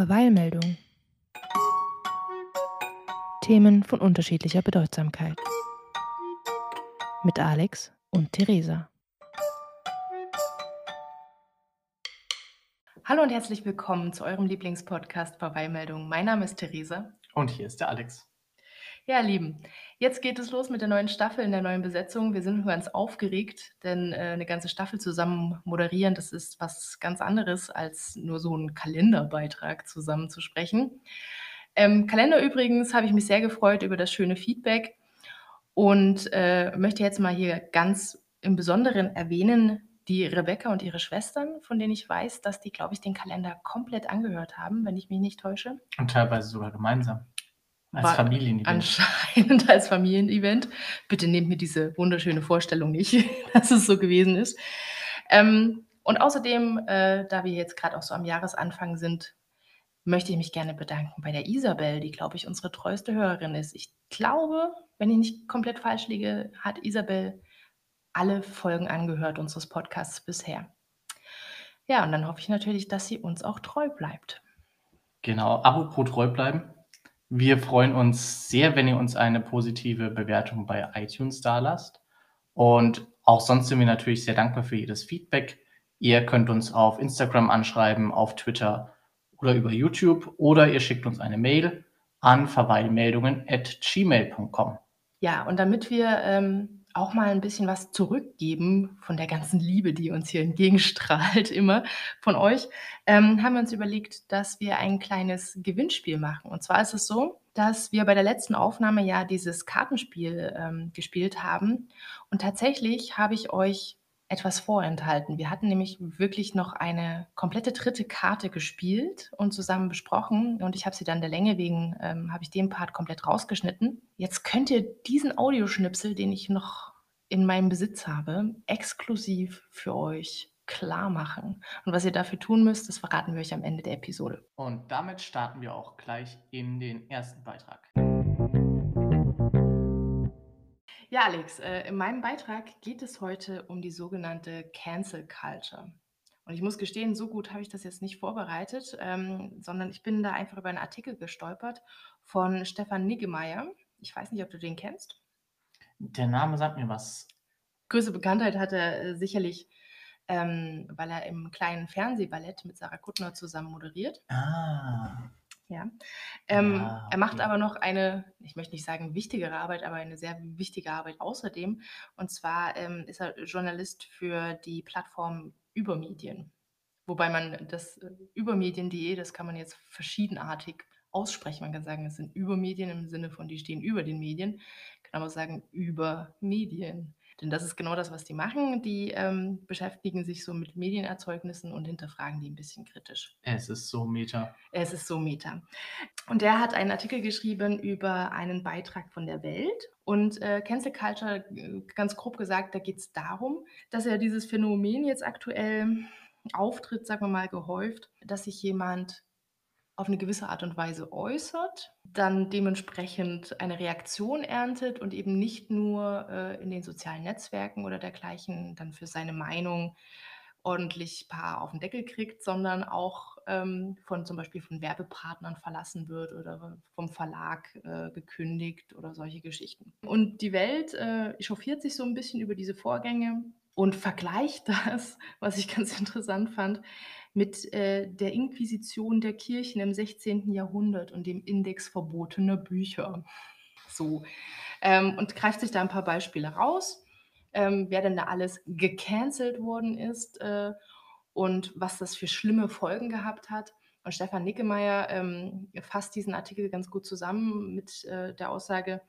Verweilmeldung. Themen von unterschiedlicher Bedeutsamkeit. Mit Alex und Theresa. Hallo und herzlich willkommen zu eurem Lieblingspodcast Verweilmeldung. Mein Name ist Theresa. Und hier ist der Alex. Ja, Lieben, jetzt geht es los mit der neuen Staffel in der neuen Besetzung. Wir sind ganz aufgeregt, denn äh, eine ganze Staffel zusammen moderieren, das ist was ganz anderes, als nur so einen Kalenderbeitrag zusammen zu sprechen. Ähm, Kalender übrigens habe ich mich sehr gefreut über das schöne Feedback und äh, möchte jetzt mal hier ganz im Besonderen erwähnen, die Rebecca und ihre Schwestern, von denen ich weiß, dass die, glaube ich, den Kalender komplett angehört haben, wenn ich mich nicht täusche. Und teilweise sogar gemeinsam. Als Familienevent. Anscheinend als Familienevent. Bitte nehmt mir diese wunderschöne Vorstellung nicht, dass es so gewesen ist. Ähm, und außerdem, äh, da wir jetzt gerade auch so am Jahresanfang sind, möchte ich mich gerne bedanken bei der Isabel, die, glaube ich, unsere treueste Hörerin ist. Ich glaube, wenn ich nicht komplett falsch liege, hat Isabel alle Folgen angehört unseres Podcasts bisher. Ja, und dann hoffe ich natürlich, dass sie uns auch treu bleibt. Genau, apropos treu bleiben. Wir freuen uns sehr, wenn ihr uns eine positive Bewertung bei iTunes dalasst. Und auch sonst sind wir natürlich sehr dankbar für jedes Feedback. Ihr könnt uns auf Instagram anschreiben, auf Twitter oder über YouTube oder ihr schickt uns eine Mail an verweilmeldungen.gmail.com. Ja, und damit wir ähm, auch mal ein bisschen was zurückgeben von der ganzen Liebe, die uns hier entgegenstrahlt, immer von euch, ähm, haben wir uns überlegt, dass wir ein kleines Gewinnspiel machen. Und zwar ist es so, dass wir bei der letzten Aufnahme ja dieses Kartenspiel ähm, gespielt haben. Und tatsächlich habe ich euch etwas vorenthalten. Wir hatten nämlich wirklich noch eine komplette dritte Karte gespielt und zusammen besprochen und ich habe sie dann der Länge wegen, ähm, habe ich den Part komplett rausgeschnitten. Jetzt könnt ihr diesen Audioschnipsel, den ich noch in meinem Besitz habe, exklusiv für euch klar machen. Und was ihr dafür tun müsst, das verraten wir euch am Ende der Episode. Und damit starten wir auch gleich in den ersten Beitrag. Ja, Alex, äh, in meinem Beitrag geht es heute um die sogenannte Cancel Culture. Und ich muss gestehen, so gut habe ich das jetzt nicht vorbereitet, ähm, sondern ich bin da einfach über einen Artikel gestolpert von Stefan Niggemeier. Ich weiß nicht, ob du den kennst. Der Name sagt mir was. Größte Bekanntheit hat er äh, sicherlich, ähm, weil er im kleinen Fernsehballett mit Sarah Kuttner zusammen moderiert. Ah. Ja. Ähm, ja, Er macht aber noch eine, ich möchte nicht sagen wichtigere Arbeit, aber eine sehr wichtige Arbeit außerdem. Und zwar ähm, ist er Journalist für die Plattform Übermedien. Wobei man das äh, Übermedien.de, das kann man jetzt verschiedenartig aussprechen. Man kann sagen, es sind Übermedien im Sinne von, die stehen über den Medien. Kann aber sagen, über Medien. Denn das ist genau das, was die machen. Die ähm, beschäftigen sich so mit Medienerzeugnissen und hinterfragen die ein bisschen kritisch. Es ist so meta. Es ist so meta. Und der hat einen Artikel geschrieben über einen Beitrag von der Welt. Und äh, Cancel Culture, äh, ganz grob gesagt, da geht es darum, dass er dieses Phänomen jetzt aktuell auftritt, sagen wir mal, gehäuft, dass sich jemand auf eine gewisse Art und Weise äußert, dann dementsprechend eine Reaktion erntet und eben nicht nur äh, in den sozialen Netzwerken oder dergleichen dann für seine Meinung ordentlich paar auf den Deckel kriegt, sondern auch ähm, von zum Beispiel von Werbepartnern verlassen wird oder vom Verlag äh, gekündigt oder solche Geschichten. Und die Welt äh, chauffiert sich so ein bisschen über diese Vorgänge und vergleicht das, was ich ganz interessant fand, mit äh, der Inquisition der Kirchen im 16. Jahrhundert und dem Index verbotener Bücher. So. Ähm, und greift sich da ein paar Beispiele raus, ähm, wer denn da alles gecancelt worden ist äh, und was das für schlimme Folgen gehabt hat. Und Stefan Nickemeyer ähm, fasst diesen Artikel ganz gut zusammen mit äh, der Aussage,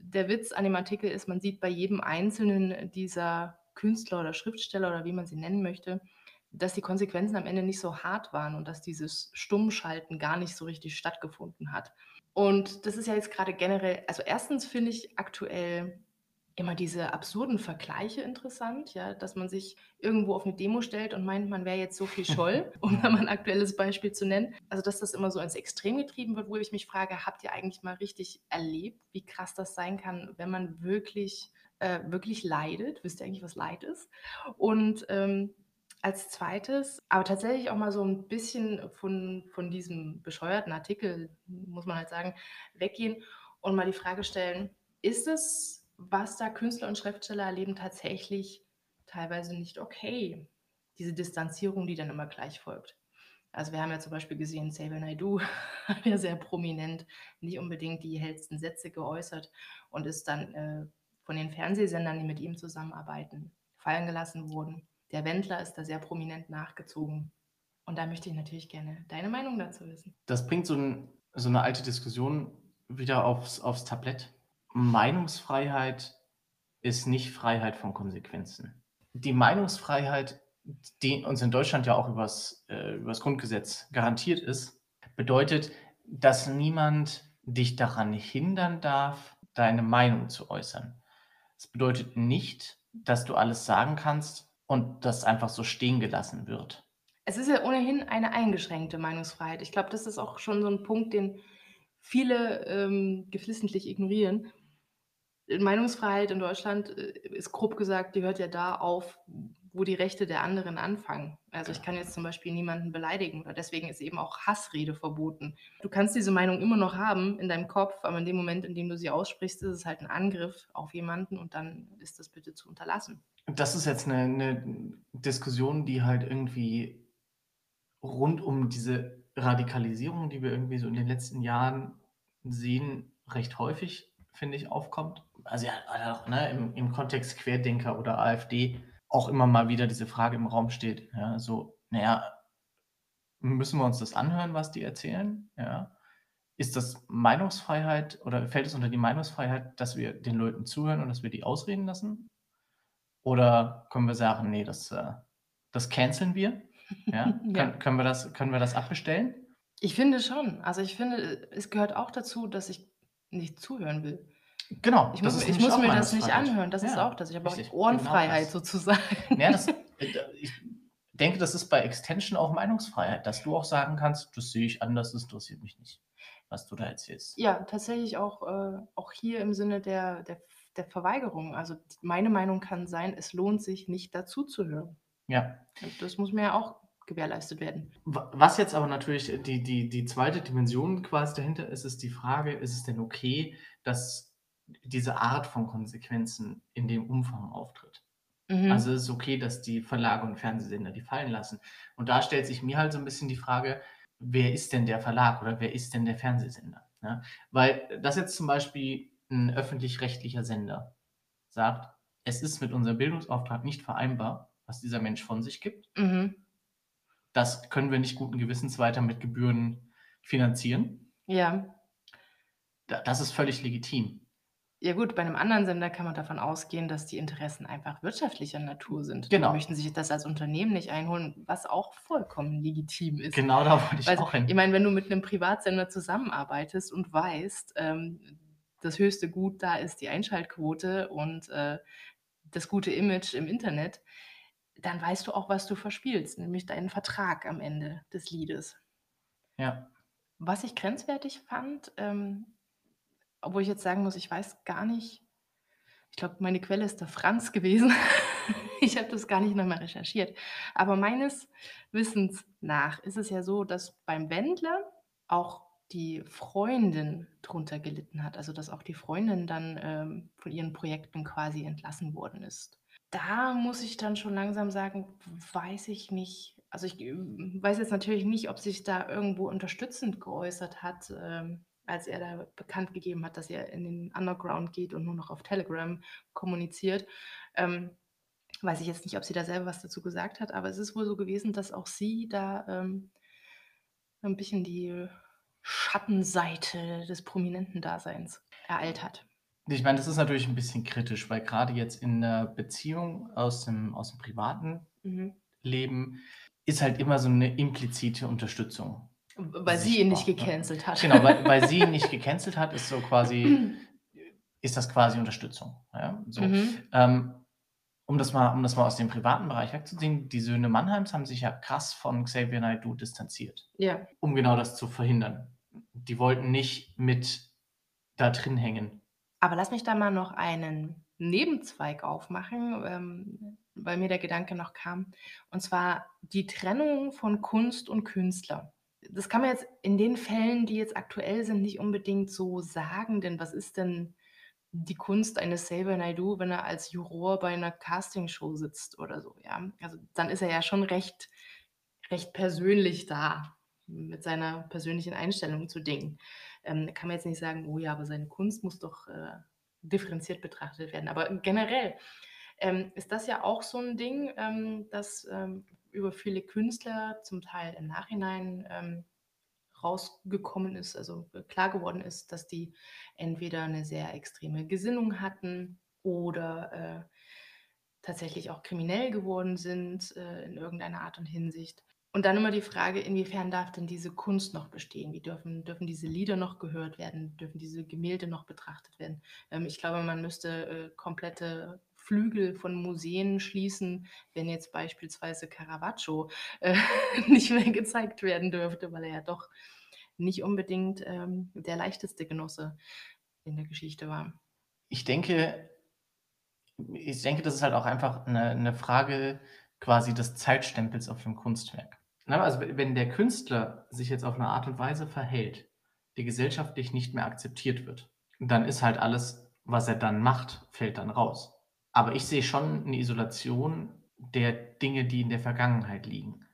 der Witz an dem Artikel ist, man sieht bei jedem einzelnen dieser Künstler oder Schriftsteller oder wie man sie nennen möchte, dass die Konsequenzen am Ende nicht so hart waren und dass dieses Stummschalten gar nicht so richtig stattgefunden hat. Und das ist ja jetzt gerade generell, also erstens finde ich aktuell immer diese absurden Vergleiche interessant, ja, dass man sich irgendwo auf eine Demo stellt und meint, man wäre jetzt so viel Scholl, um da mal ein aktuelles Beispiel zu nennen. Also, dass das immer so ins Extrem getrieben wird, wo ich mich frage, habt ihr eigentlich mal richtig erlebt, wie krass das sein kann, wenn man wirklich, äh, wirklich leidet? Wisst ihr eigentlich, was Leid ist? Und ähm, als 2., aber tatsächlich auch mal so 'n bisschen von von diesem bescheuerten Artikel, muss man halt sagen, weggehen und mal die Frage stellen: „Ist es, was da Künstler und Schriftsteller erleben, tatsächlich teilweise nicht okay?“ Diese Distanzierung, die dann immer gleich folgt. Also, wir haben ja zum Beispiel gesehen, Xavier Naidoo hat ja sehr prominent nicht unbedingt die hellsten Sätze geäußert und ist dann, äh, von den Fernsehsendern, die mit ihm zusammenarbeiten, fallen gelassen worden. Der Wendler ist da sehr prominent nachgezogen. Und da möchte ich natürlich gerne deine Meinung dazu wissen. Das bringt so 'n so 'ne alte Diskussion wieder aufs aufs Tablett. Meinungsfreiheit ist nicht Freiheit von Konsequenzen. Die Meinungsfreiheit, die uns in Deutschland ja auch übers äh, übers Grundgesetz garantiert ist, bedeutet, dass niemand dich daran hindern darf, deine Meinung zu äußern. Es bedeutet nicht, dass du alles sagen kannst und das einfach so stehen gelassen wird. Es ist ja ohnehin eine eingeschränkte Meinungsfreiheit. Ich glaube, das ist auch schon so 'n Punkt, den viele, ähm, geflissentlich ignorieren. Meinungsfreiheit in Deutschland, äh, ist grob gesagt die hört ja da auf, wo die Rechte der anderen anfangen. Also, ich kann jetzt zum Beispiel niemanden beleidigen oder deswegen ist eben auch Hassrede verboten. Du kannst diese Meinung immer noch haben in deinem Kopf, aber in dem Moment, in dem du sie aussprichst, ist es halt 'n Angriff auf jemanden und dann ist das bitte zu unterlassen. Das ist jetzt 'ne 'ne Diskussion, die halt irgendwie rund um diese Radikalisierung, die wir irgendwie so in den letzten Jahren sehen, recht häufig, finde ich, aufkommt. Also, ja, auch, ne, im im Kontext Querdenker oder AfD auch immer mal wieder diese Frage im Raum steht, ja, so: „Na ja, müssen wir uns das anhören, was die erzählen?“ Ja. Ist das Meinungsfreiheit oder fällt es unter die Meinungsfreiheit, dass wir den Leuten zuhören und dass wir die ausreden lassen? Oder können wir sagen: „Ne, das, äh das canceln wir?“ Ja? Ja. Können können wir das können wir das abbestellen? Ich finde schon. Also, ich finde, es gehört auch dazu, dass ich nicht zuhören will. Genau, Ich muss ist ich muss mir das nicht anhören. Das ist Ja, auch das. Ich habe auch richtig, Ohrenfreiheit genau sozusagen. Ja, das äh, ich denke, das ist bei Extension auch Meinungsfreiheit, dass du auch sagen kannst: „Das sehe ich anders, das interessiert mich nicht, was du da erzählst.“ Ja, tatsächlich auch äh, auch hier im Sinne der der der Verweigerung. Also, meine Meinung kann sein: „Es lohnt sich nicht, dazuzuhören.“ Ja. Das muss mir ja auch gewährleistet werden. Wa was jetzt aber natürlich die die die 2. Dimension quasi dahinter ist, ist die Frage: Ist es denn okay, dass diese Art von Konsequenzen in dem Umfang auftritt? Mhm. Also, ist es okay, dass die Verlage und Fernsehsender die fallen lassen? Und da stellt sich mir halt so 'n bisschen die Frage: Wer ist denn der Verlag oder wer ist denn der Fernsehsender, ne? Weil, dass jetzt zum Beispiel 'n öffentlich-rechtlicher Sender sagt: „Es ist mit unserem Bildungsauftrag nicht vereinbar, was dieser Mensch von sich gibt“ Mhm. „das können wir nicht guten Gewissens weiter mit Gebühren finanzieren.“ Ja. Da das ist völlig legitim. Ja gut, bei 'nem anderen Sender kann man davon ausgehen, dass die Interessen einfach wirtschaftlicher Natur sind. Die Genau. möchten sich das als Unternehmen nicht einholen, was auch vollkommen legitim ist. Genau da wollte ich Also, auch ich hin. meine, wenn du mit 'nem Privatsender zusammenarbeitest und weißt, ähm, das höchste Gut da ist die Einschaltquote und, äh, das gute Image im Internet, dann weißt du auch, was du verspielst, nämlich deinen Vertrag am Ende des Liedes. Ja. Was ich grenzwertig fand, ähm, obwohl ich jetzt sagen muss, ich weiß gar nicht ich glaube, meine Quelle ist der Franz gewesen. Ich habe das gar nicht noch mal recherchiert. Aber meines Wissens nach ist es ja so, dass beim Wendler auch die Freundin drunter gelitten hat, also, dass auch die Freundin dann, ähm, von ihren Projekten quasi entlassen worden ist. Da muss ich dann schon langsam sagen, weiß ich nicht. Also, ich, ähm, weiß jetzt natürlich nicht, ob sich da irgendwo unterstützend geäußert hat, ähm, als er da bekannt gegeben hat, dass er in den Underground geht und nur noch auf Telegram kommuniziert. Ähm, weiß ich jetzt nicht, ob sie da selber was dazu gesagt hat, aber es ist wohl so gewesen, dass auch sie da, ähm 'n bisschen die Schattenseite des Prominentendaseins ereilt hat. Ich meine, das ist natürlich 'n bisschen kritisch, weil grade jetzt in 'ner Beziehung aus dem aus dem privaten Mhm. Leben ist halt immer so 'ne implizite Unterstützung weil sie ihn nicht ne? gecancelt hat. Genau, weil weil sie ihn nicht gecancelt hat, ist so quasi ist das quasi Unterstützung, ja, so. Mhm. Ähm, um das mal um das mal aus dem privaten Bereich wegzuziehen, die Söhne Mannheims haben sich ja krass von Xavier Naidoo distanziert, Ja. um genau das zu verhindern. Die wollten nicht mit da drin hängen. Aber lass mich da mal noch einen Nebenzweig aufmachen. Ähm, weil mir der Gedanke noch kam, und zwar die Trennung von Kunst und Künstler. Das kann man jetzt in den Fällen, die jetzt aktuell sind, nicht unbedingt so sagen, denn was ist denn die Kunst eines Xavier Naidoo, wenn er als Juror bei einer Castingshow sitzt oder so, ja? Also, dann ist er ja schon recht recht persönlich da mit seiner persönlichen Einstellung zu Dingen. Ähm, kann man jetzt nicht sagen: „Oh ja, aber seine Kunst muss doch, äh, differenziert betrachtet werden.“ Aber generell, ähm, ist das ja auch so 'n Ding, ähm, das, ähm, über viele Künstler zum Teil im Nachhinein, ähm, rausgekommen ist, also, klar geworden ist, dass die entweder 'ne sehr extreme Gesinnung hatten oder, äh, tatsächlich auch kriminell geworden sind, äh, in irgendeiner Art und Hinsicht. Und dann immer die Frage, inwiefern darf denn diese Kunst noch bestehen? Wie dürfen dürfen diese Lieder noch gehört werden? Dürfen diese Gemälde noch betrachtet werden? Ähm, ich glaube, man müsste, äh, komplette Flügel von Museen schließen, wenn jetzt beispielsweise Caravaggio, äh, nicht mehr gezeigt werden dürfte, weil er ja doch nicht unbedingt, ähm, der leichteste Genosse in der Geschichte war. Ich denke ich denke, das ist halt auch einfach 'ne 'ne Frage quasi des Zeitstempels auf dem Kunstwerk. Ne, also, we wenn der Künstler sich jetzt auf 'ne Art und Weise verhält, die gesellschaftlich nicht mehr akzeptiert wird, dann ist halt alles, was er dann macht, fällt dann raus. Aber ich sehe schon 'ne Isolation der Dinge, die in der Vergangenheit liegen.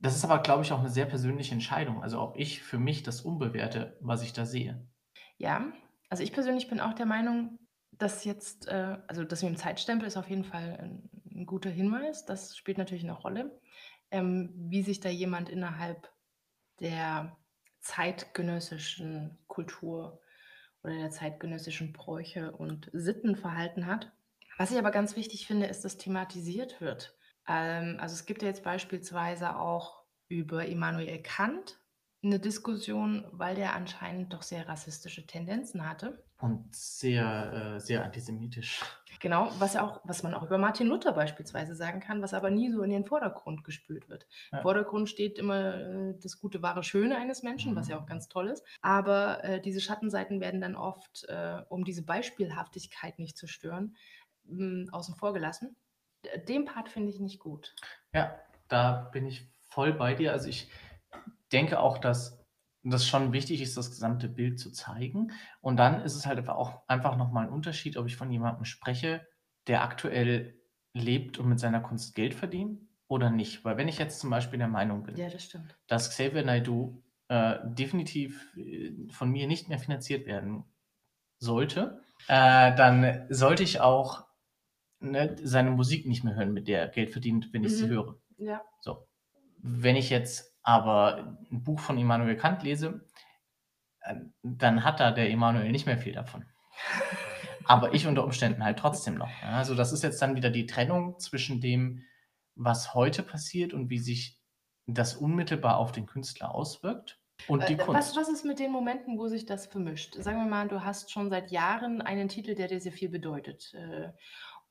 Das ist aber, glaube ich, auch 'ne sehr persönliche Entscheidung, also, ob ich für mich das umbewerte, was ich da sehe. Ja, also, ich persönlich bin auch der Meinung, dass jetzt, äh also, das mit dem Zeitstempel ist auf jeden Fall 'n 'n guter Hinweis. Das spielt natürlich 'ne Rolle, ähm, wie sich da jemand innerhalb der zeitgenössischen Kultur oder der zeitgenössischen Bräuche und Sitten verhalten hat. Was ich aber ganz wichtig finde, ist, dass thematisiert wird. Ähm, also, es gibt ja jetzt beispielsweise auch über Immanuel Kant 'ne Diskussion, weil der anscheinend doch sehr rassistische Tendenzen hatte. Und sehr, äh sehr antisemitisch. Genau, was ja auch was man auch über Martin Luther beispielsweise sagen kann, was aber nie so in den Vordergrund gespült wird. Im Ja. Vordergrund steht immer, äh, das Gute, Wahre, Schöne eines Menschen, was ja auch Mhm. ganz toll ist. Aber, äh, diese Schattenseiten werden dann oft, äh, um diese Beispielhaftigkeit nicht zu stören, hm, außen vor gelassen. Den Part finde ich nicht gut. Ja, da bin ich voll bei dir. Also, ich denke auch, dass das schon wichtig ist, das gesamte Bild zu zeigen. Und dann ist es halt auch einfach noch mal 'n Unterschied, ob ich von jemandem spreche, der aktuell lebt und mit seiner Kunst Geld verdient oder nicht. Weil wenn ich jetzt zum Beispiel der Meinung bin, Ja, das dass Xavier Naidoo, äh, definitiv, äh, von mir nicht mehr finanziert werden sollte, äh, dann sollte ich auch, ne, seine Musik nicht mehr hören, mit der er Geld verdient, wenn ich sie Mhm. höre. Ja. So. Wenn ich jetzt aber 'n Buch von Immanuel Kant lese, äh, dann hat da der Immanuel nicht mehr viel davon. Aber ich unter Umständen halt trotzdem noch, ja? Also, das ist jetzt dann wieder die Trennung zwischen dem, was heute passiert und wie sich das unmittelbar auf den Künstler auswirkt und die Äh, was Kunst. was ist mit den Momenten, wo sich das vermischt? Sagen wir mal, du hast schon seit Jahren einen Titel, der dir sehr viel bedeutet, äh,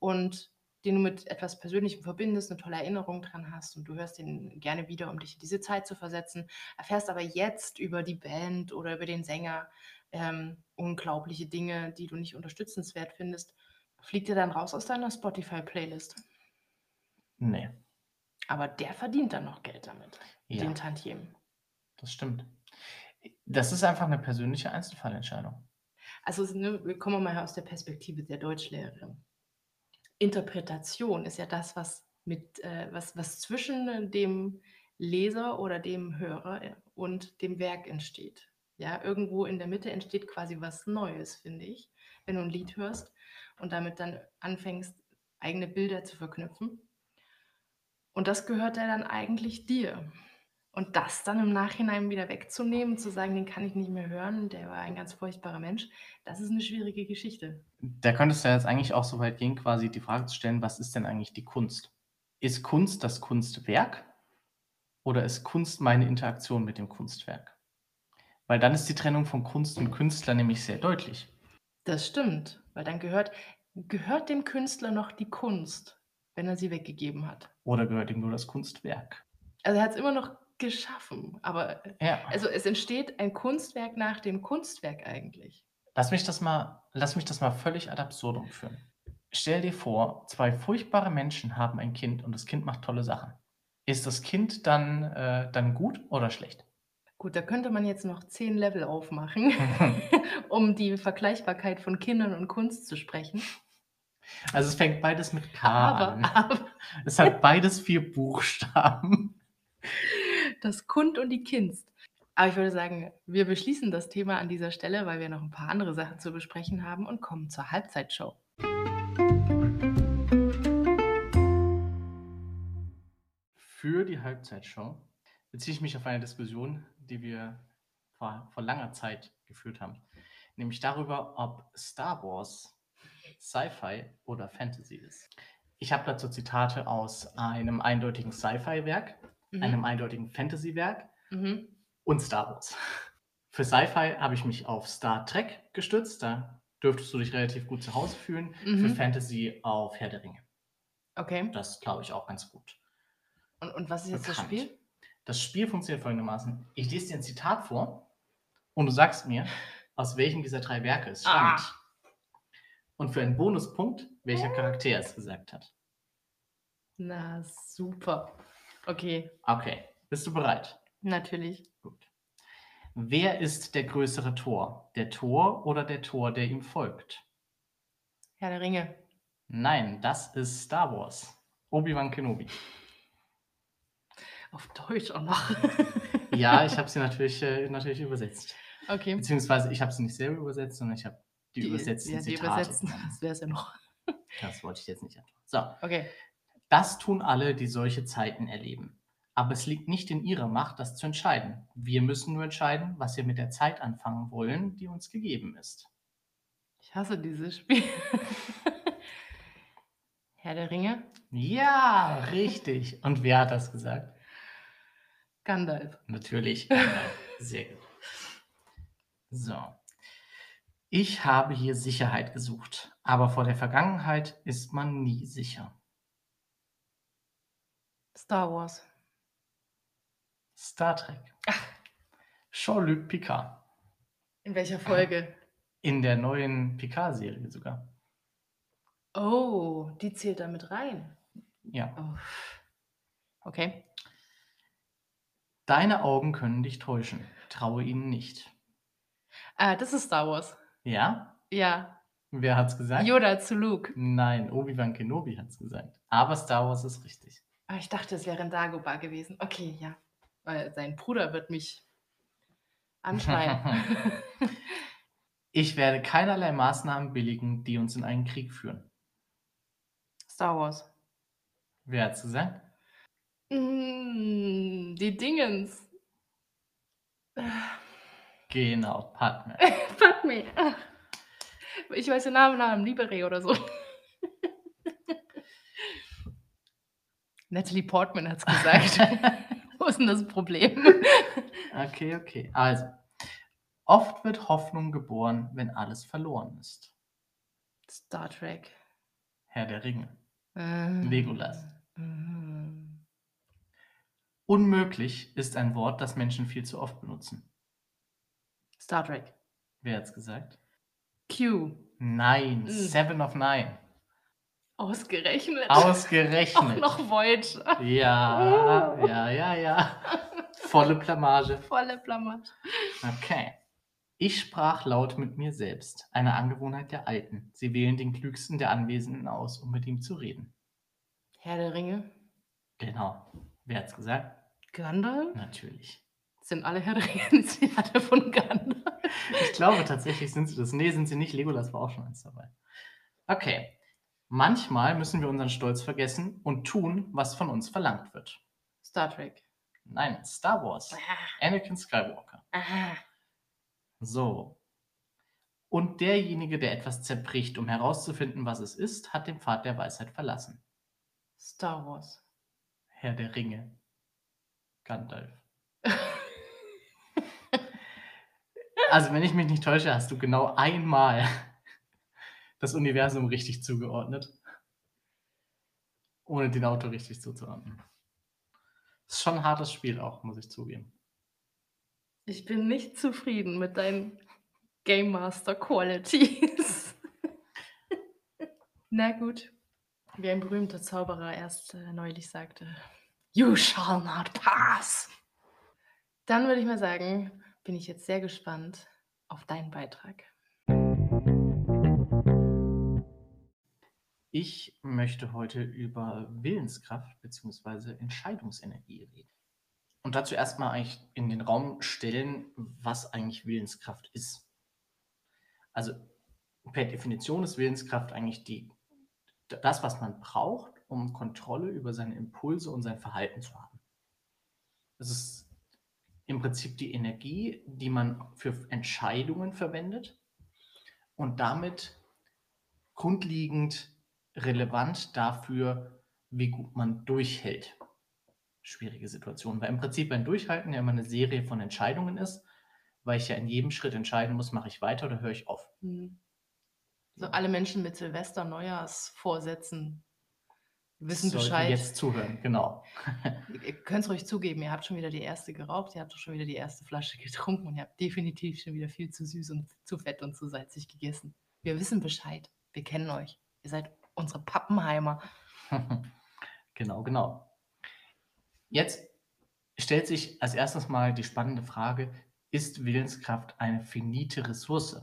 und den du mit etwas Persönlichem verbindest, 'ne tolle Erinnerung dran hast und du hörst den gerne wieder, um dich in diese Zeit zu versetzen, erfährst aber jetzt über die Band oder über den Sänger, ähm, unglaubliche Dinge, die du nicht unterstützenswert findest. Fliegt der dann raus aus deiner Spotify-Playlist? Ne. Aber der verdient dann noch Geld damit, Ja. den Tantiemen. Das stimmt. Das ist einfach 'ne persönliche Einzelfallentscheidung. Also, ne, kommen wir mal aus der Perspektive der Deutschlehrerin. Interpretation ist ja das, was mit äh, was was zwischen dem Leser oder dem Hörer, äh, und dem Werk entsteht. Ja, irgendwo in der Mitte entsteht quasi was Neues, finde ich, wenn du 'n Lied hörst und damit dann anfängst, eigene Bilder zu verknüpfen. Und das gehört ja dann eigentlich dir. Und das dann im Nachhinein wieder wegzunehmen, zu sagen: „Den kann ich nicht mehr hören, der war ein ganz furchtbarer Mensch“, das ist 'ne schwierige Geschichte. Da könntest du ja jetzt eigentlich auch so weit gehen, quasi die Frage zu stellen: „Was ist denn eigentlich die Kunst?“ Ist Kunst das Kunstwerk oder ist Kunst meine Interaktion mit dem Kunstwerk? Weil dann ist die Trennung von Kunst und Künstler nämlich sehr deutlich. Das stimmt, weil dann gehört gehört dem Künstler noch die Kunst, wenn er sie weggegeben hat? Oder gehört ihm nur das Kunstwerk? Also, er hat's immer noch geschaffen, aber, Ja. also, es entsteht ein Kunstwerk nach dem Kunstwerk eigentlich. Lass mich das mal lass mich das mal völlig ad absurdum führen. Stell dir vor, 2 furchtbare Menschen haben ein Kind und das Kind macht tolle Sachen. Ist das Kind dann äh, dann gut oder schlecht? Gut, da könnte man jetzt noch 10 Level aufmachen, um die Vergleichbarkeit von Kindern und Kunst zu sprechen. Also, es fängt beides mit K Aber an. aber Es hat beides 4 Buchstaben. Das Kund und die Kinst. Aber ich würde sagen, wir beschließen das Thema an dieser Stelle, weil wir noch ein paar andere Sachen zu besprechen haben und kommen zur Halbzeitshow. Für die Halbzeitshow beziehe ich mich auf eine Diskussion, die wir vor vor langer Zeit geführt haben, nämlich darüber, ob Star Wars Sci-Fi oder Fantasy ist. Ich habe dazu Zitate aus einem eindeutigen Sci-Fi-Werk, Mhm. einem eindeutigen Fantasy-Werk Mhm. und Star Wars. Für Sci-Fi habe ich mich auf Star Trek gestützt, da dürftest du dich relativ gut zu Hause fühlen. Für Mhm. Fantasy auf Herr der Ringe. Okay. Das glaube ich auch ganz gut. Und und was ist jetzt das bekannt. Spiel? Das Spiel funktioniert folgendermaßen. Ich lese dir ein Zitat vor und du sagst mir, aus welchem dieser drei Werke es Ah. stammt. Und für einen Bonuspunkt, welcher Charakter es gesagt hat. Na, super. Okay, Okay, bist du bereit? natürlich. Gut. Wer ist der größere Tor? Der Tor oder der Tor, der ihm folgt? Herr der Ringe. Nein, das ist Star Wars. Obi-Wan Kenobi. Auf Deutsch auch noch. Ja, ich habe sie natürlich, äh, natürlich übersetzt. Okay. Beziehungsweise ich habe sie nicht selber übersetzt, sondern ich habe die, übersetzten ja, die Zitate. übersetzen, genommen. das wäre es ja noch. Das wollte ich jetzt nicht antworten. So, Okay. Das tun alle, die solche Zeiten erleben. Aber es liegt nicht in ihrer Macht, das zu entscheiden. Wir müssen nur entscheiden, was wir mit der Zeit anfangen wollen, die uns gegeben ist. Ich hasse dieses Spiel. Herr der Ringe, Ja, richtig. Und wer hat das gesagt? Gandalf. Natürlich. Sehr gut. So. Ich habe hier Sicherheit gesucht, aber vor der Vergangenheit ist man nie sicher. Star Wars. Star Trek. Jean-Luc Picard. In welcher Folge? In der neuen Picard-Serie sogar. Oh, die zählt da mit rein. Ja. Oh. Okay. Deine Augen können dich täuschen. Traue ihnen nicht. Ah, das ist Star Wars. Ja? Ja. Wer hat's gesagt? Yoda zu Luke. Nein, Obi-Wan Kenobi hat's gesagt. Aber Star Wars ist richtig. Ah, ich dachte, es wäre ein Dagobah gewesen. Okay, ja. Weil sein Bruder wird mich anschreien. Ich werde keinerlei Maßnahmen billigen, die uns in einen Krieg führen. Star Wars. Wer hat's gesagt? Mm, die Dingens. Genau, Padme. Padme. Ich weiß den Namen, Namen, Libere oder so. Natalie Portman hat es gesagt. Wo ist denn das Problem? Okay, okay. Also, oft wird Hoffnung geboren, wenn alles verloren ist. Star Trek. Herr der Ringe. Äh, Legolas. mm. Unmöglich ist ein Wort, das Menschen viel zu oft benutzen. Star Trek. Wer hat's gesagt? Q. Nein, Mm. Seven of Nine. Ausgerechnet. Ausgerechnet. Auch noch Voyager. Ja, ja, ja, ja. Volle Blamage. Volle Blamage. Okay. Ich sprach laut mit mir selbst, eine Angewohnheit der Alten. Sie wählen den klügsten der Anwesenden aus, um mit ihm zu reden. Herr der Ringe. Genau. Wer hat's gesagt? Gandalf? Natürlich. Sind alle Herr der Ringe Zitate von Gandalf? Ich glaube tatsächlich sind sie das. Nee, sind sie nicht. Legolas war auch schon eins dabei. Okay. Manchmal müssen wir unseren Stolz vergessen und tun, was von uns verlangt wird. Star Trek. Nein, Star Wars. Anakin Skywalker. Ah. So. Und derjenige, der etwas zerbricht, um herauszufinden, was es ist, hat den Pfad der Weisheit verlassen. Star Wars. Herr der Ringe. Gandalf. Also, wenn ich mich nicht täusche, hast du genau einmal das Universum richtig zugeordnet. Ohne den Autor richtig zuzuordnen. Ist schon ein hartes Spiel auch, muss ich zugeben. Ich bin nicht zufrieden mit deinen Game Master Qualities. Na gut, wie ein berühmter Zauberer erst äh, neulich sagte: „You shall not pass!“ Dann würde ich mal sagen, bin ich jetzt sehr gespannt auf deinen Beitrag. Ich möchte heute über Willenskraft bzw. Entscheidungsenergie reden. Und dazu erstmal eigentlich in den Raum stellen, was eigentlich Willenskraft ist. Also per Definition ist Willenskraft eigentlich die, das, was man braucht, um Kontrolle über seine Impulse und sein Verhalten zu haben. Das ist im Prinzip die Energie, die man für Entscheidungen verwendet und damit grundlegend relevant dafür, wie gut man durchhält. Schwierige Situationen, weil im Prinzip ein Durchhalten ja immer eine Serie von Entscheidungen ist, weil ich ja in jedem Schritt entscheiden muss, mache ich weiter oder höre ich auf. Mhm. So alle Menschen mit Silvester, Neujahrsvorsätzen wissen Sollten Bescheid. jetzt zuhören, genau. Ihr könnt es ruhig zugeben, ihr habt schon wieder die erste geraucht, ihr habt schon wieder die erste Flasche getrunken und ihr habt definitiv schon wieder viel zu süß und zu fett und zu salzig gegessen. Wir wissen Bescheid. Wir kennen euch. Ihr seid unsere Pappenheimer. genau, genau. Jetzt stellt sich als erstes mal die spannende Frage, ist Willenskraft eine finite Ressource?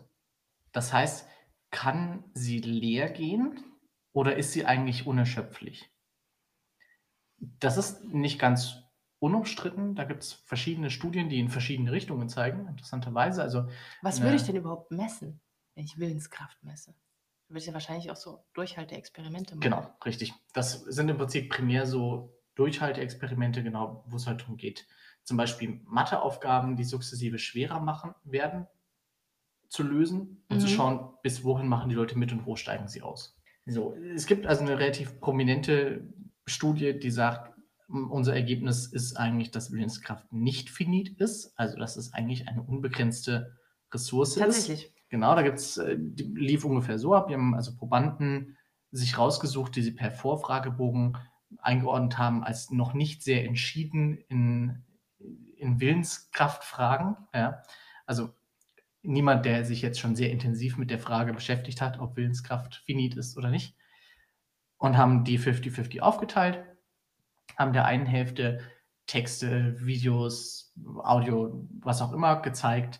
Das heißt, kann sie leer gehen oder ist sie eigentlich unerschöpflich? Das ist nicht ganz unumstritten. Da gibt es verschiedene Studien, die in verschiedene Richtungen zeigen, interessanterweise. Also, Was würde ich denn überhaupt messen, wenn ich Willenskraft messe? Ich ja wahrscheinlich auch so Durchhalteexperimente machen. Genau, richtig. Das sind im Prinzip primär so Durchhalteexperimente, genau, wo es halt darum geht, zum Beispiel Matheaufgaben, die sukzessive schwerer machen werden, zu lösen und zu Mhm. schauen, bis wohin machen die Leute mit und wo steigen sie aus. So, es gibt also eine relativ prominente Studie, die sagt, unser Ergebnis ist eigentlich, dass Willenskraft nicht finit ist, also dass es eigentlich eine unbegrenzte Ressource ist. Tatsächlich. Genau, da gibt's, äh, lief ungefähr so ab. Wir haben also Probanden sich rausgesucht, die sie per Vorfragebogen eingeordnet haben, als noch nicht sehr entschieden in, in Willenskraftfragen. Ja. Also niemand, der sich jetzt schon sehr intensiv mit der Frage beschäftigt hat, ob Willenskraft finit ist oder nicht. Und haben die 50-50 aufgeteilt, haben der einen Hälfte Texte, Videos, Audio, was auch immer gezeigt,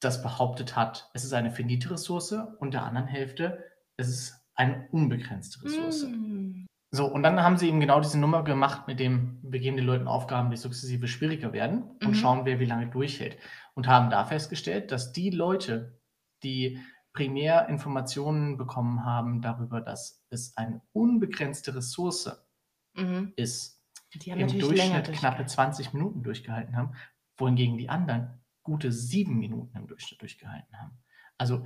das behauptet hat, es ist eine finite Ressource und der anderen Hälfte, es ist eine unbegrenzte Ressource. Mm. So, und dann haben sie eben genau diese Nummer gemacht, mit dem wir geben den Leuten Aufgaben, die sukzessive schwieriger werden und Mhm. schauen, wer wie lange durchhält. Und haben da festgestellt, dass die Leute, die primär Informationen bekommen haben darüber, dass es eine unbegrenzte Ressource Mhm. ist, Die haben im Durchschnitt knappe durchgehalten. 20 Minuten durchgehalten haben, wohingegen die anderen gute sieben Minuten im Durchschnitt durchgehalten haben. Also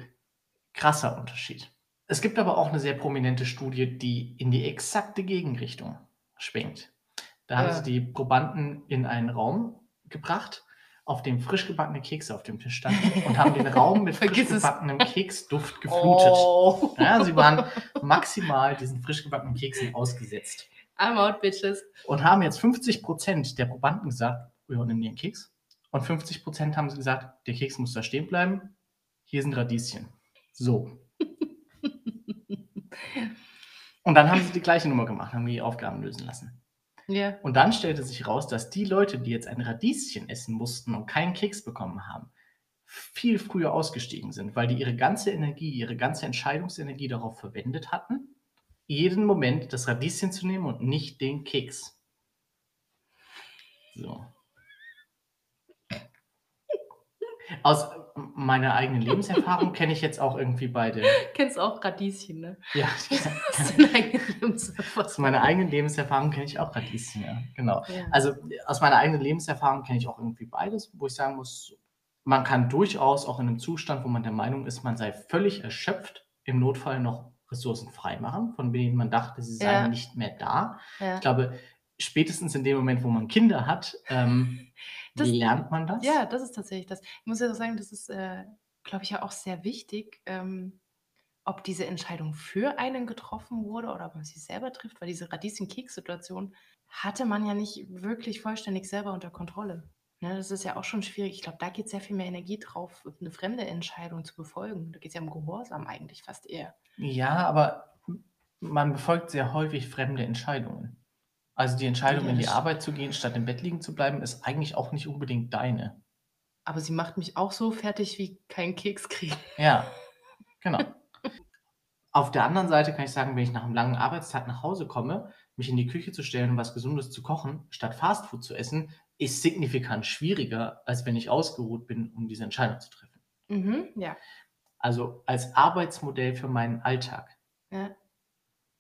krasser Unterschied. Es gibt aber auch eine sehr prominente Studie, die in die exakte Gegenrichtung schwenkt. Da haben Ja. sie die Probanden in einen Raum gebracht, auf dem frisch gebackene Kekse auf dem Tisch standen und haben den Raum mit frisch gebackenem Keksduft geflutet. Oh. Ja, sie waren maximal diesen frisch gebackenen Keksen ausgesetzt I'm out, bitches. und haben jetzt 50% der Probanden gesagt, wir nehmen den Keks. Und 50% haben sie gesagt, der Keks muss da stehen bleiben. Hier sind Radieschen. So. Und dann haben sie die gleiche Nummer gemacht, haben die Aufgaben lösen lassen. Ja. Und dann stellte sich raus, dass die Leute, die jetzt ein Radieschen essen mussten und keinen Keks bekommen haben, viel früher ausgestiegen sind, weil die ihre ganze Energie, ihre ganze Entscheidungsenergie darauf verwendet hatten, jeden Moment das Radieschen zu nehmen und nicht den Keks. So. Aus meiner eigenen Lebenserfahrung kenne ich jetzt auch irgendwie beide. Kennst auch Radieschen, ne? Ja, Lebenserfahrung? aus meiner eigenen Lebenserfahrung kenne ich auch Radieschen, ja, genau. Ja. Also aus meiner eigenen Lebenserfahrung kenne ich auch irgendwie beides, wo ich sagen muss, man kann durchaus auch in einem Zustand, wo man der Meinung ist, man sei völlig erschöpft, im Notfall noch Ressourcen freimachen, von denen man dachte, sie seien Ja. nicht mehr da. ja. Ich glaube, spätestens in dem Moment, wo man Kinder hat, ähm, Das- lernt man das. Ja, das ist tatsächlich das. Ich muss ja auch sagen, das ist, äh, glaube ich, ja auch sehr wichtig, ähm, ob diese Entscheidung für einen getroffen wurde oder ob man sie selber trifft, weil diese Radieschen-Keks-Situation hatte man ja nicht wirklich vollständig selber unter Kontrolle. Ne, das ist ja auch schon schwierig. Ich glaube, da geht sehr viel mehr Energie drauf, eine fremde Entscheidung zu befolgen. Da geht es ja um Gehorsam eigentlich fast eher. Ja, aber Man befolgt sehr häufig fremde Entscheidungen. Also, die Entscheidung, in die Arbeit zu gehen, statt im Bett liegen zu bleiben, ist eigentlich auch nicht unbedingt deine. Aber sie macht mich auch so fertig wie kein Keks kriegen. Ja, genau. Auf der anderen Seite kann ich sagen, wenn ich nach 'nem langen Arbeitstag nach Hause komme, mich in die Küche zu stellen und was Gesundes zu kochen, statt Fastfood zu essen, ist signifikant schwieriger, als wenn ich ausgeruht bin, um diese Entscheidung zu treffen. Mhm, ja. Also, als Arbeitsmodell für meinen Alltag Ja.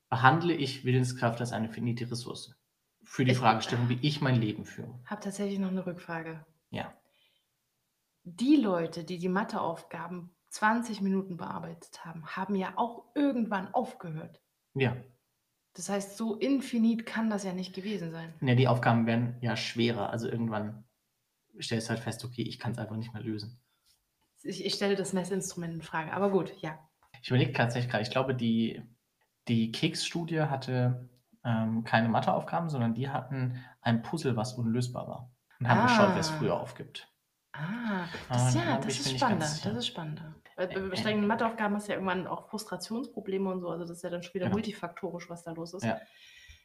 behandle ich Willenskraft als eine finite Ressource. Für die Ich Fragestellung, wie ich mein Leben führe. habe tatsächlich noch 'ne Rückfrage. Ja. Die Leute, die die Matheaufgaben 20 Minuten bearbeitet haben, haben ja auch irgendwann aufgehört. Ja. Das heißt, so infinit kann das ja nicht gewesen sein. Ne, die Aufgaben werden ja schwerer. Also, irgendwann stellst du halt fest: „Okay, ich kann's einfach nicht mehr lösen.“ Ich ich stelle das Messinstrument in Frage, aber gut, ja. Ich überlege tatsächlich grade, ich glaube, die die Keks-Studie hatte, ähm, keine Matheaufgaben, sondern die hatten ein Puzzle, was unlösbar war und haben geschaut, wer's früher Ah. aufgibt. Ah, Ah, das da ja, das ist ganz spannender. sicher. Das ist spannender. Weil bei strengen Matheaufgaben hast du ja irgendwann auch Frustrationsprobleme und so. Also, das ist ja dann schon wieder Genau. multifaktorisch, was da los ist. Ja.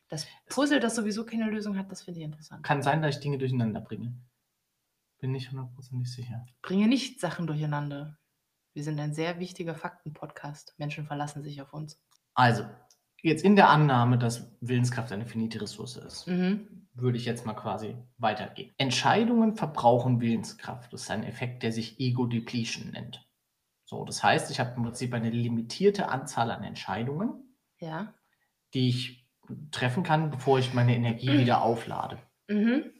Das Puzzle, das sowieso keine Lösung hat, das finde ich interessant. Kann sein, dass ich Dinge durcheinander bringe. Bin nicht hundertprozentig sicher. Bringe nicht Sachen durcheinander. Wir sind ein sehr wichtiger Fakten-Podcast. Menschen verlassen sich auf uns. Also, jetzt in der Annahme, dass Willenskraft eine finite Ressource ist, Mhm. würde ich jetzt mal quasi weitergehen. Entscheidungen verbrauchen Willenskraft. Das ist ein Effekt, der sich Ego Depletion nennt. So, das heißt, ich habe im Prinzip eine limitierte Anzahl an Entscheidungen, Ja. die ich treffen kann, bevor ich meine Energie wieder auflade. Mhm.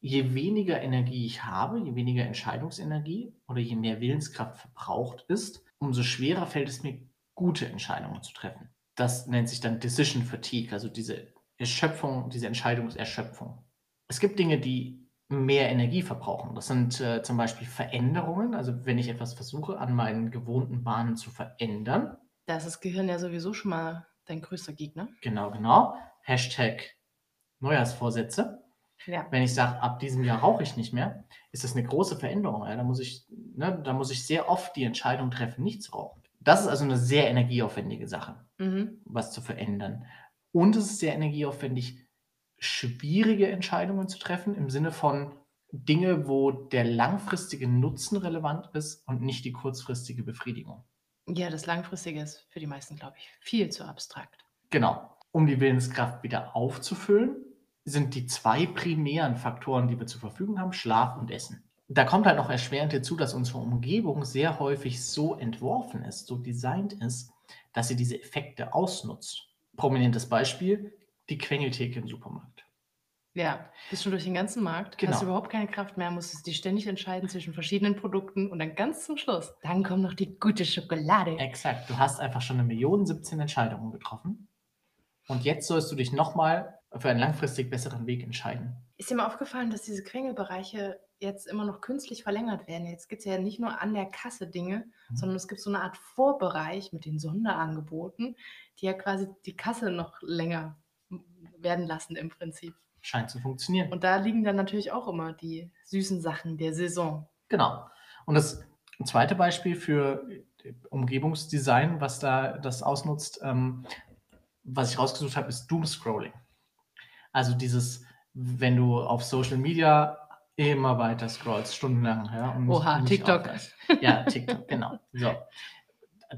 Je weniger Energie ich habe, je weniger Entscheidungsenergie oder je mehr Willenskraft verbraucht ist, umso schwerer fällt es mir, gute Entscheidungen zu treffen. Das nennt sich dann Decision Fatigue, also diese Erschöpfung, diese Entscheidungserschöpfung. Es gibt Dinge, die mehr Energie verbrauchen. Das sind, äh, zum Beispiel Veränderungen. Also, wenn ich etwas versuche, an meinen gewohnten Bahnen zu verändern. Da ist das Gehirn ja sowieso schon mal dein größter Gegner. Genau, genau. Hashtag Neujahrsvorsätze. Ja. Wenn ich sage, ab diesem Jahr rauche ich nicht mehr, ist das 'ne große Veränderung, ja. Da muss ich ne, da muss ich sehr oft die Entscheidung treffen, nicht zu rauchen. Das ist also 'ne sehr energieaufwendige Sache, Mhm. was zu verändern. Und es ist sehr energieaufwendig, schwierige Entscheidungen zu treffen, im Sinne von Dinge, wo der langfristige Nutzen relevant ist und nicht die kurzfristige Befriedigung. Ja, das Langfristige ist für die meisten, glaube ich, viel zu abstrakt. Genau. Um die Willenskraft wieder aufzufüllen, sind die 2 primären Faktoren, die wir zur Verfügung haben, Schlaf und Essen. Da kommt halt noch erschwerend hinzu, dass unsere Umgebung sehr häufig so entworfen ist, so designt ist, dass sie diese Effekte ausnutzt. Prominentes Beispiel, die Quengeltheke im Supermarkt. Ja, bist schon durch den ganzen Markt, Genau. hast überhaupt keine Kraft mehr, musstest dich ständig entscheiden zwischen verschiedenen Produkten und dann ganz zum Schluss, dann kommt noch die gute Schokolade. Exakt. Du hast einfach schon 1.017.000 Entscheidungen getroffen. Und jetzt sollst du dich noch mal für einen langfristig besseren Weg entscheiden. Ist dir mal aufgefallen, dass diese Quengelbereiche jetzt immer noch künstlich verlängert werden? Jetzt gibt's ja nicht nur an der Kasse Dinge, Mhm. sondern es gibt so 'ne Art Vorbereich mit den Sonderangeboten, die ja quasi die Kasse noch länger werden lassen im Prinzip. Scheint zu funktionieren. Und da liegen dann natürlich auch immer die süßen Sachen der Saison. Genau. Und das 2. Beispiel für Umgebungsdesign, was da das ausnutzt, ähm, was ich rausgesucht habe, ist Doomscrolling. Also, dieses, wenn du auf Social Media immer weiter scrollst, stundenlang, ja, und Oha, TikTok. aufhörst. Ja, TikTok, genau. So.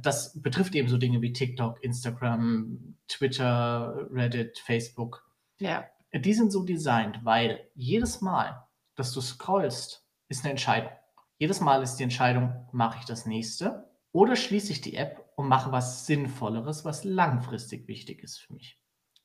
Das betrifft eben so Dinge wie TikTok, Instagram, Twitter, Reddit, Facebook. Ja. Die sind so designt, weil jedes Mal, dass du scrollst, ist 'ne Entscheidung. Jedes Mal ist die Entscheidung: „Mache ich das Nächste oder schließe ich die App und mache was Sinnvolleres, was langfristig wichtig ist für mich?“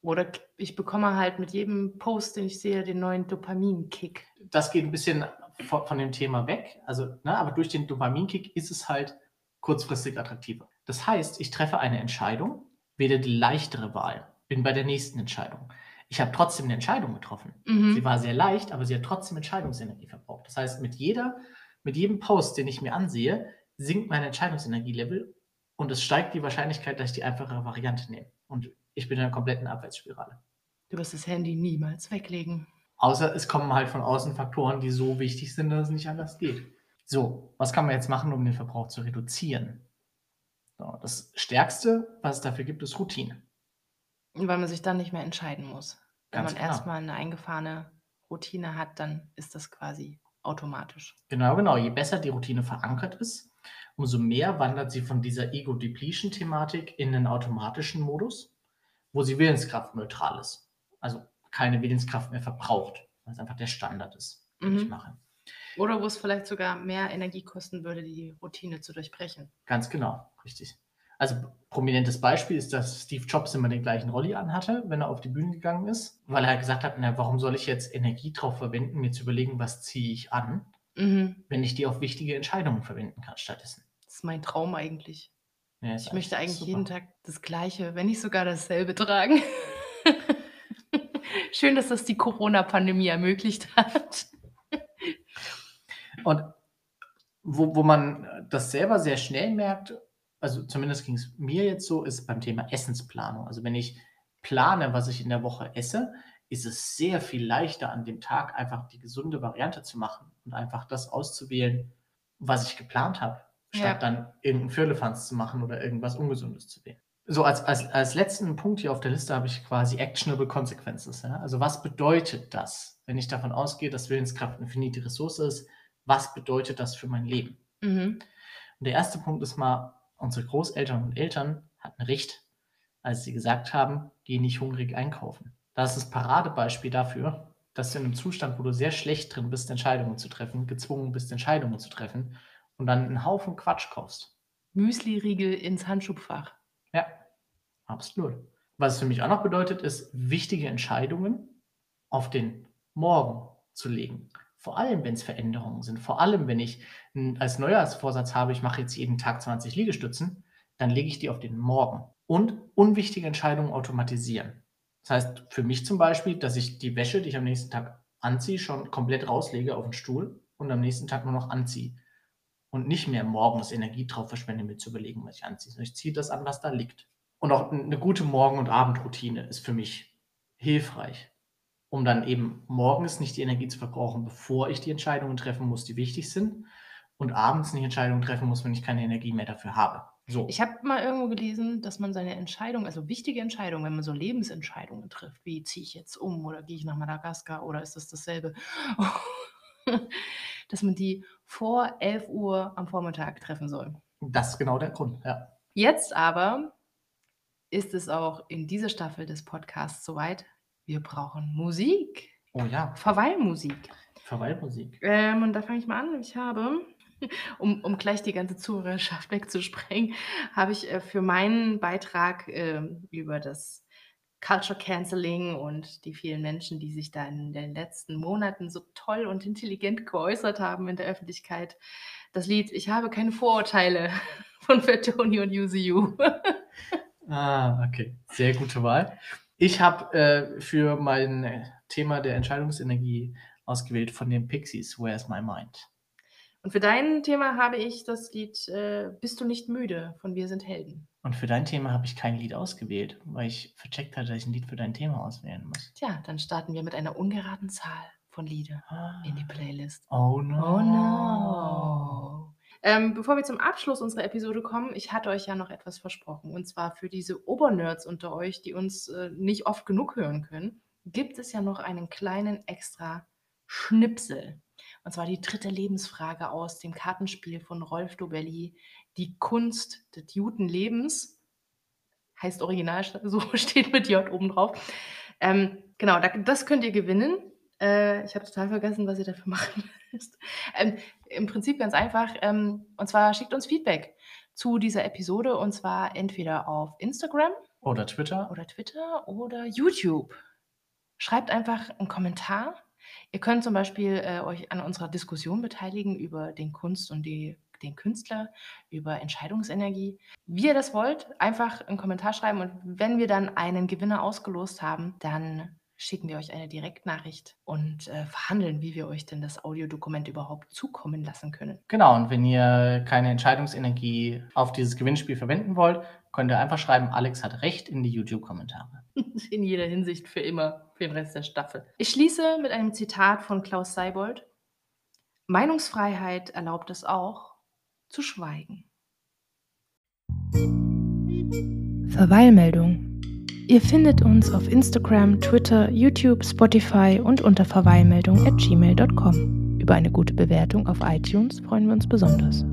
Oder ich bekomme halt mit jedem Post, den ich sehe, den neuen Dopaminkick. Das geht 'n bisschen vo von dem Thema weg. Also, ne, aber durch den Dopaminkick ist es halt kurzfristig attraktiver. Das heißt, ich treffe eine Entscheidung, wähle die leichtere Wahl, bin bei der nächsten Entscheidung. Ich habe trotzdem 'ne Entscheidung getroffen. Mhm. Sie war sehr leicht, aber sie hat trotzdem Entscheidungsenergie verbraucht. Das heißt, mit jeder mit jedem Post, den ich mir ansehe, sinkt mein Entscheidungsenergielevel und es steigt die Wahrscheinlichkeit, dass ich die einfachere Variante nehme. Und ich bin in 'ner kompletten Abwärtsspirale. Du wirst das Handy niemals weglegen. Außer es kommen halt von außen Faktoren, die so wichtig sind, dass es nicht anders geht. So, was kann man jetzt machen, um den Verbrauch zu reduzieren? So, das Stärkste, was es dafür gibt, ist Routine. Weil man sich dann nicht mehr entscheiden muss. Wenn Ganz man genau. erst mal 'ne eingefahrene Routine hat, dann ist das quasi automatisch. Genau, genau. Je besser die Routine verankert ist, umso mehr wandert sie von dieser Ego-Depletion-Thematik in den automatischen Modus, wo sie willenskraftneutral ist. Also keine Willenskraft mehr verbraucht, weil's einfach der Standard ist, den ich Mhm. mache. Oder wo es vielleicht sogar mehr Energie kosten würde, die Routine zu durchbrechen. Ganz genau, richtig. Also prominentes Beispiel ist, dass Steve Jobs immer den gleichen Rolli anhatte, wenn er auf die Bühne gegangen ist, weil er halt gesagt hat: „Na, warum soll ich jetzt Energie drauf verwenden, mir zu überlegen, was ziehe ich an, Mhm. wenn ich die auf wichtige Entscheidungen verwenden kann stattdessen?“ Das ist mein Traum eigentlich. Ja, Ich möchte eigentlich super. jeden Tag das Gleiche, wenn nicht sogar dasselbe tragen. Schön, dass das die Corona-Pandemie ermöglicht hat. Und wo wo man, das selber sehr schnell merkt, also zumindest ging's mir jetzt so, ist beim Thema Essensplanung. Also, wenn ich plane, was ich in der Woche esse, ist es sehr viel leichter, an dem Tag einfach die gesunde Variante zu machen und einfach das auszuwählen, was ich geplant habe, Ja. statt dann irgend 'n Firlefanz zu machen oder irgendwas Ungesundes zu wählen. So als als als letzten Punkt hier auf der Liste habe ich quasi actionable consequences, ja? Also, was bedeutet das, wenn ich davon ausgehe, dass Willenskraft 'ne finite Ressource ist? Was bedeutet das für mein Leben? Mhm. Und der erste Punkt ist mal, unsere Großeltern und Eltern hatten recht, als sie gesagt haben: „Geh nicht hungrig einkaufen.“ Das ist das Paradebeispiel dafür, dass du in 'nem Zustand, wo du sehr schlecht drin bist, Entscheidungen zu treffen, gezwungen bist, Entscheidungen zu treffen und dann 'n Haufen Quatsch kaufst. Müsliriegel ins Handschubfach. Ja, absolut. Was es für mich auch noch bedeutet, ist, wichtige Entscheidungen auf den Morgen zu legen. Vor allem, wenn's Veränderungen sind. Vor allem, wenn ich als Neujahrsvorsatz habe, ich mache jetzt jeden Tag 20 Liegestützen, dann lege ich die auf den Morgen. Und unwichtige Entscheidungen automatisieren. Das heißt für mich zum Beispiel, dass ich die Wäsche, die ich am nächsten Tag anziehe, schon komplett rauslege auf 'n Stuhl und am nächsten Tag nur noch anziehe. Und nicht mehr morgens Energie drauf verschwende, mir zu überlegen, was ich anziehe, ich ziehe das an, was da liegt. Und auch 'n 'ne gute Morgen und Abendroutine ist für mich hilfreich, um dann eben morgens nicht die Energie zu verbrauchen, bevor ich die Entscheidungen treffen muss, die wichtig sind und abends nicht Entscheidungen treffen muss, wenn ich keine Energie mehr dafür habe. So. Ich habe mal irgendwo gelesen, dass man seine Entscheidung also wichtige Entscheidungen, wenn man so Lebensentscheidungen trifft, wie ziehe ich jetzt um oder gehe ich nach Madagaskar oder ist das dasselbe, dass man die vor 11 Uhr am Vormittag treffen soll. Das ist genau der Grund, ja. Jetzt aber ist es auch in dieser Staffel des Podcasts so weit, wir brauchen Musik. Oh ja. Verweilmusik. Verweilmusik. Ähm, und da fange ich mal an. Ich habe, um um gleich die ganze Zuhörerschaft wegzusprengen, habe ich, äh, für meinen Beitrag, ähm, über das Culture Cancelling und die vielen Menschen, die sich da in den letzten Monaten so toll und intelligent geäußert haben in der Öffentlichkeit, das Lied „Ich habe keine Vorurteile“ von Fatoni und Use You. Ah, okay. Sehr gute Wahl. Ich habe, äh, für mein Thema der Entscheidungsenergie ausgewählt von den Pixies, „Where's My Mind?“ Und für dein Thema habe ich das Lied, äh, „Bist du nicht müde“ von Wir sind Helden. Und für dein Thema habe ich kein Lied ausgewählt, weil ich vercheckt hatte, dass ich 'n Lied für dein Thema auswählen muss. Tja, dann starten wir mit einer ungeraden Zahl von Lieder in die Ah. Playlist. Oh Oh no. no. Ähm, bevor wir zum Abschluss unserer Episode kommen, ich hatte euch ja noch etwas versprochen. Und zwar für diese Obernerds unter euch, die uns, äh, nicht oft genug hören können, gibt es ja noch einen kleinen extra Schnipsel. Und zwar die dritte Lebensfrage aus dem Kartenspiel von Rolf Dobelli, „Die Kunst des guten Lebens“. Heißt original so, steht mit J oben drauf. Ähm, genau, da das könnt ihr gewinnen. Äh, ich habe total vergessen, was ihr dafür machen müsst. Ähm, im Prinzip ganz einfach, ähm, und zwar schickt uns Feedback zu dieser Episode und zwar entweder auf Instagram Oder Twitter. oder Twitter oder YouTube. Schreibt einfach 'n Kommentar. Ihr könnt zum Beispiel, äh, euch an unserer Diskussion beteiligen über den Kunst und die den Künstler, über Entscheidungsenergie. Wie ihr das wollt, einfach 'n Kommentar schreiben und wenn wir dann einen Gewinner ausgelost haben, dann schicken wir euch eine Direktnachricht und, äh, verhandeln, wie wir euch denn das Audiodokument überhaupt zukommen lassen können. Genau, und wenn ihr keine Entscheidungsenergie auf dieses Gewinnspiel verwenden wollt, könnt ihr einfach schreiben: „Alex hat recht“ in die YouTube-Kommentare. In jeder Hinsicht für immer, für den Rest der Staffel. Ich schließe mit einem Zitat von Klaus Seibold: „Meinungsfreiheit erlaubt es auch, zu schweigen.“ Verweilmeldung. Ihr findet uns auf Instagram, Twitter, YouTube, Spotify und unter Verweilmeldung at gmail.com. Über eine gute Bewertung auf iTunes freuen wir uns besonders.